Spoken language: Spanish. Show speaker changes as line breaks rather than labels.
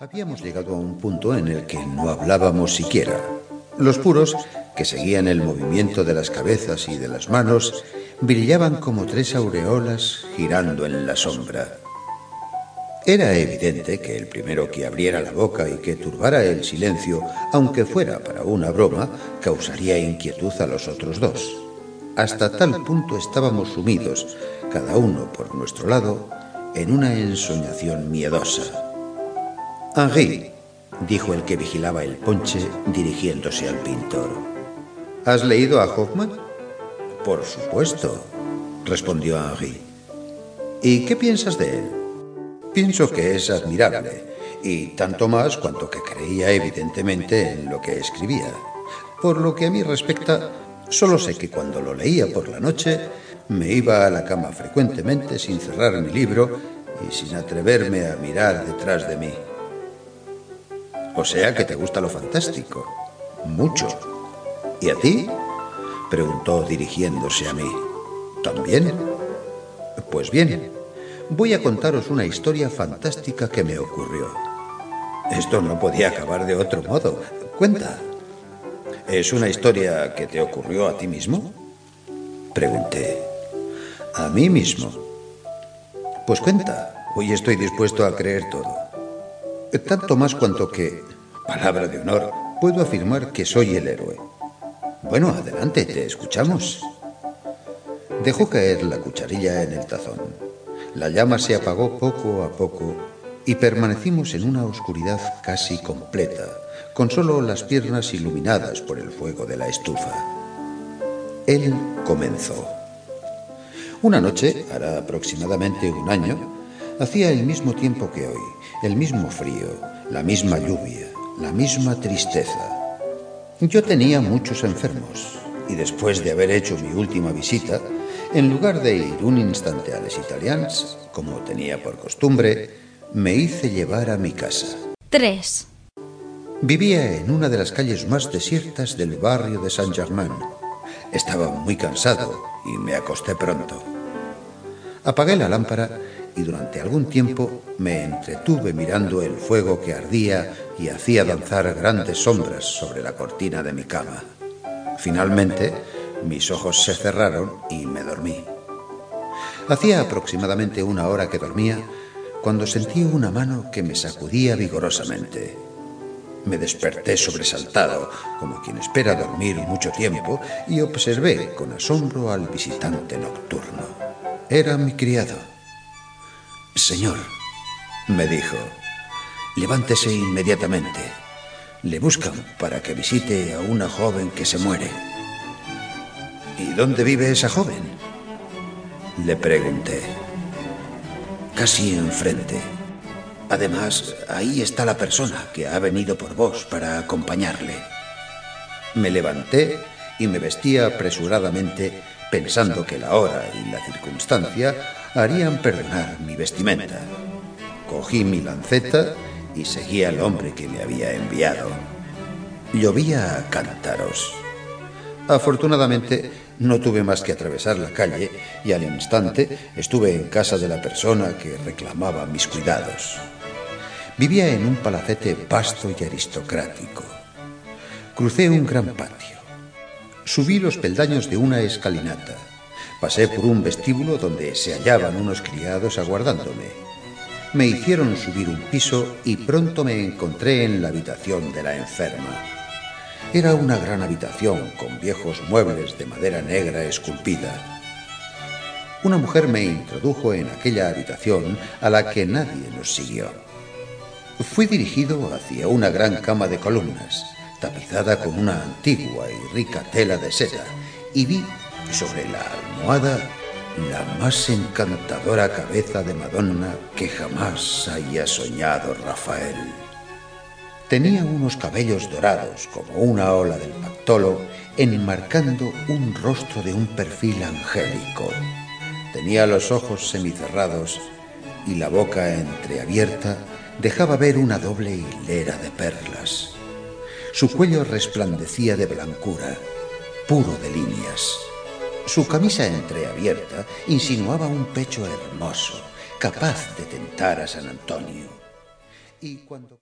Habíamos llegado a un punto en el que no hablábamos siquiera. Los puros, que seguían el movimiento de las cabezas y de las manos, brillaban como tres aureolas girando en la sombra. Era evidente que el primero que abriera la boca y que turbara el silencio, aunque fuera para una broma, causaría inquietud a los otros dos. Hasta tal punto estábamos sumidos, cada uno por nuestro lado, en una ensoñación miedosa. Henri, dijo el que vigilaba el ponche dirigiéndose al pintor. ¿Has leído a Hoffman? Por supuesto, respondió Henri. ¿Y qué piensas de él? Pienso que es admirable, y tanto más cuanto que creía evidentemente en lo que escribía. Por lo que a mí respecta, solo sé que cuando lo leía por la noche, me iba a la cama frecuentemente sin cerrar mi libro y sin atreverme a mirar detrás de mí. O sea que te gusta lo fantástico. Mucho. ¿Y a ti? preguntó dirigiéndose a mí. ¿También? Pues bien, voy a contaros una historia fantástica que me ocurrió. Esto no podía acabar de otro modo. Cuenta. ¿Es una historia que te ocurrió a ti mismo? Pregunté. A mí mismo. Pues cuenta. Hoy estoy dispuesto a creer todo. Tanto más cuanto que, palabra de honor, puedo afirmar que soy el héroe. Bueno, adelante, te escuchamos. Dejó caer la cucharilla en el tazón. La llama se apagó poco a poco y permanecimos en una oscuridad casi completa, con solo las piernas iluminadas por el fuego de la estufa. Él comenzó. Una noche, hará aproximadamente un año, hacía el mismo tiempo que hoy, el mismo frío, la misma lluvia, la misma tristeza. Yo tenía muchos enfermos y después de haber hecho mi última visita, en lugar de ir un instante a les Italians, como tenía por costumbre, me hice llevar a mi casa.
3.
Vivía en una de las calles más desiertas del barrio de Saint-Germain. Estaba muy cansado y me acosté pronto. Apagué la lámpara y durante algún tiempo me entretuve mirando el fuego que ardía y hacía danzar grandes sombras sobre la cortina de mi cama. Finalmente, mis ojos se cerraron y me dormí. Hacía aproximadamente una hora que dormía cuando sentí una mano que me sacudía vigorosamente. Me desperté sobresaltado, como quien espera dormir mucho tiempo, y observé con asombro al visitante nocturno. Era mi criado. Señor, me dijo, levántese inmediatamente. Le buscan para que visite a una joven que se muere. ¿Y dónde vive esa joven? Le pregunté. Casi enfrente. Además, ahí está la persona que ha venido por vos para acompañarle. Me levanté y me vestí apresuradamente pensando que la hora y la circunstancia harían perdonar mi vestimenta. Cogí mi lanceta y seguí al hombre que me había enviado. Llovía a cántaros. Afortunadamente, no tuve más que atravesar la calle y al instante estuve en casa de la persona que reclamaba mis cuidados. Vivía en un palacete vasto y aristocrático. Crucé un gran patio. Subí los peldaños de una escalinata Pasé por un vestíbulo donde se hallaban unos criados aguardándome. Me hicieron subir un piso y pronto me encontré en la habitación de la enferma. Era una gran habitación con viejos muebles de madera negra esculpida. Una mujer me introdujo en aquella habitación a la que nadie nos siguió. Fui dirigido hacia una gran cama de columnas, tapizada con una antigua y rica tela de seda, y vi sobre la almohada la más encantadora cabeza de Madonna que jamás haya soñado Rafael. Tenía unos cabellos dorados como una ola del Pactolo, enmarcando un rostro de un perfil angélico. Tenía los ojos semicerrados y la boca entreabierta dejaba ver una doble hilera de perlas. Su cuello resplandecía de blancura, puro de líneas. Su camisa entreabierta insinuaba un pecho hermoso, capaz de tentar a San Antonio. Y cuando